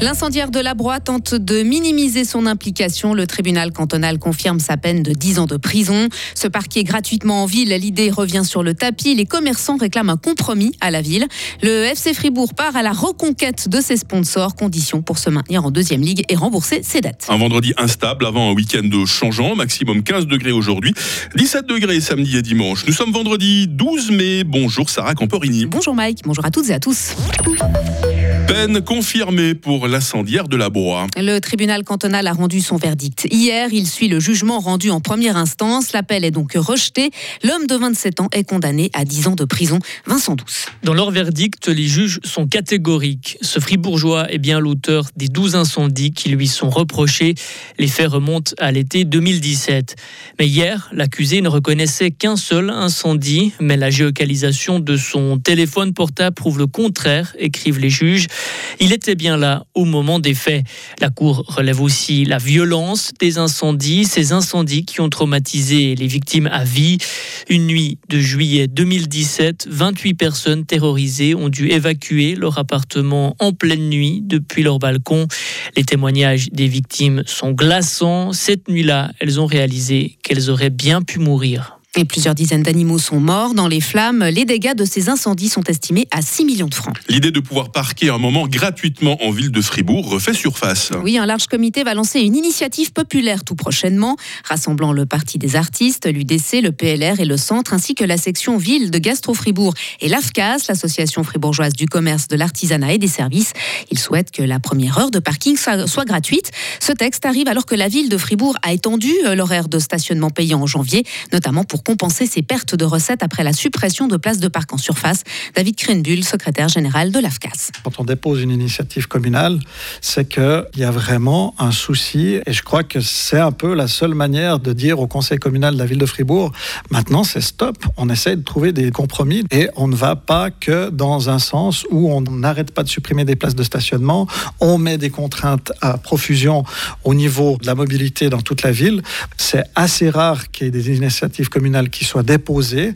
L'incendiaire de la Broye tente de minimiser son implication. Le tribunal cantonal confirme sa peine de 10 ans de prison. Ce parquet gratuitement en ville, l'idée revient sur le tapis. Les commerçants réclament un compromis à la ville. Le FC Fribourg part à la reconquête de ses sponsors. Condition pour se maintenir en deuxième ligue et rembourser ses dettes. Un vendredi instable avant un week-end changeant. Maximum 15 degrés aujourd'hui, 17 degrés samedi et dimanche. Nous sommes vendredi 12 mai. Bonjour Sarah Camporini. Bonjour Mike. Bonjour à toutes et à tous. Peine confirmée pour l'incendiaire de la Broye. Le tribunal cantonal a rendu son verdict hier. Il suit le jugement rendu en première instance. L'appel est donc rejeté. L'homme de 27 ans est condamné à 10 ans de prison. Vincent Douce. Dans leur verdict, les juges sont catégoriques. Ce fribourgeois est bien l'auteur des 12 incendies qui lui sont reprochés. Les faits remontent à l'été 2017. Mais hier, l'accusé ne reconnaissait qu'un seul incendie, mais la géocalisation de son téléphone portable prouve le contraire, écrivent les juges. Il était bien là au moment des faits. La Cour relève aussi la violence des incendies, ces incendies qui ont traumatisé les victimes à vie. Une nuit de juillet 2017, 28 personnes terrorisées ont dû évacuer leur appartement en pleine nuit depuis leur balcon. Les témoignages des victimes sont glaçants. Cette nuit-là, elles ont réalisé qu'elles auraient bien pu mourir. Et plusieurs dizaines d'animaux sont morts dans les flammes. Les dégâts de ces incendies sont estimés à 6 millions de francs. L'idée de pouvoir parquer un moment gratuitement en ville de Fribourg refait surface. Oui, un large comité va lancer une initiative populaire tout prochainement, rassemblant le Parti des artistes, l'UDC, le PLR et le Centre, ainsi que la section ville de Gastro-Fribourg et l'AFCAS, l'association fribourgeoise du commerce, de l'artisanat et des services. Ils souhaitent que la première heure de parking soit gratuite. Ce texte arrive alors que la ville de Fribourg a étendu euh, l'horaire de stationnement payant en janvier, notamment pour compenser ses pertes de recettes après la suppression de places de parc en surface. David Krenbull, secrétaire général de l'AFCAS. Quand on dépose une initiative communale, c'est qu'il y a vraiment un souci et je crois que c'est un peu la seule manière de dire au conseil communal de la ville de Fribourg, maintenant c'est stop, on essaie de trouver des compromis et on ne va pas que dans un sens où on n'arrête pas de supprimer des places de stationnement, on met des contraintes à profusion au niveau de la mobilité dans toute la ville. C'est assez rare qu'il y ait des initiatives communales qui soit déposé.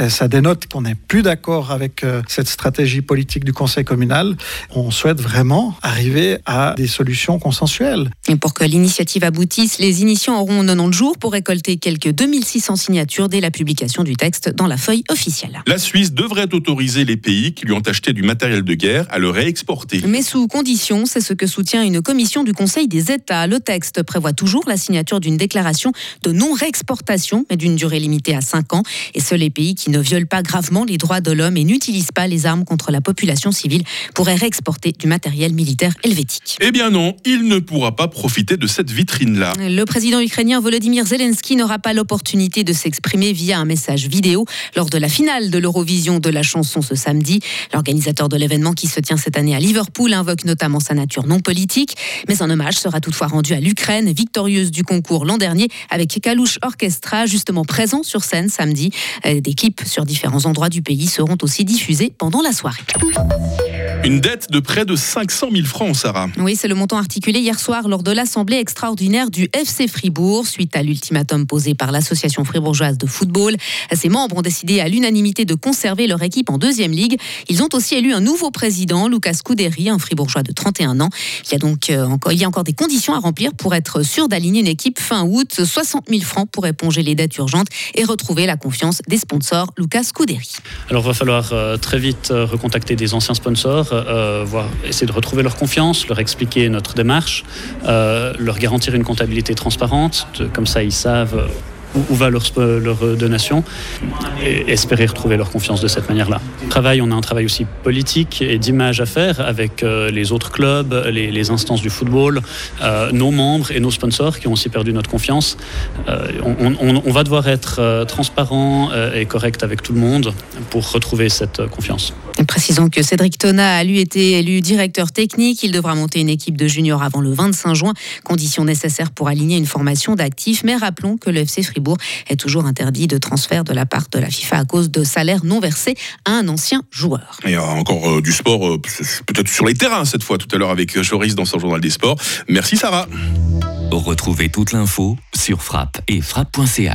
Euh, ça dénote qu'on n'est plus d'accord avec euh, cette stratégie politique du Conseil communal. On souhaite vraiment arriver à des solutions consensuelles. Et pour que l'initiative aboutisse, les initiants auront 90 jours pour récolter quelques 2600 signatures dès la publication du texte dans la feuille officielle. La Suisse devrait autoriser les pays qui lui ont acheté du matériel de guerre à le réexporter. Mais sous condition, c'est ce que soutient une commission du Conseil des États. Le texte prévoit toujours la signature d'une déclaration de non-réexportation, mais d'une durée limitée à 5 ans. Et seuls les pays qui ne violent pas gravement les droits de l'homme et n'utilisent pas les armes contre la population civile pourraient réexporter du matériel militaire helvétique. Eh bien non, il ne pourra pas profiter de cette vitrine-là. Le président ukrainien Volodymyr Zelensky n'aura pas l'opportunité de s'exprimer via un message vidéo lors de la finale de l'Eurovision de la chanson ce samedi. L'organisateur de l'événement qui se tient cette année à Liverpool invoque notamment sa nature non politique. Mais un hommage sera toutefois rendu à l'Ukraine, victorieuse du concours l'an dernier, avec Kalouche Orchestra, justement présent sur scène samedi. Euh, des clips sur différents endroits du pays seront aussi diffusés pendant la soirée. Une dette de près de 500 000 francs, Sarah. Oui, c'est le montant articulé hier soir lors de l'Assemblée extraordinaire du FC Fribourg, suite à l'ultimatum posé par l'Association fribourgeoise de football. Ses membres ont décidé à l'unanimité de conserver leur équipe en deuxième ligue. Ils ont aussi élu un nouveau président, Lucas Couderi, un fribourgeois de 31 ans. Il y a donc euh, encore, il y a encore des conditions à remplir pour être sûr d'aligner une équipe fin août. 60 000 francs pour éponger les dettes urgentes et retrouver la confiance des sponsors, Lucas Couderi. Alors, il va falloir euh, très vite euh, recontacter des anciens sponsors euh, voir, essayer de retrouver leur confiance, leur expliquer notre démarche, euh, leur garantir une comptabilité transparente, comme ça ils savent où, va leur, donation et espérer retrouver leur confiance de cette manière-là. Travail, on a un travail aussi politique et d'image à faire avec euh, les autres clubs, les, instances du football, euh, nos membres et nos sponsors qui ont aussi perdu notre confiance. Euh, on, va devoir être transparent et correct avec tout le monde pour retrouver cette confiance. Précisons que Cédric Tona a lui été élu directeur technique. Il devra monter une équipe de juniors avant le 25 juin, condition nécessaire pour aligner une formation d'actifs. Mais rappelons que le FC Fribourg est toujours interdit de transfert de la part de la FIFA à cause de salaires non versés à un ancien joueur. Il y a encore euh, du sport, euh, peut-être sur les terrains cette fois, tout à l'heure avec Joris dans son journal des sports. Merci Sarah. Retrouvez toute l'info sur frappe et frappe.ch.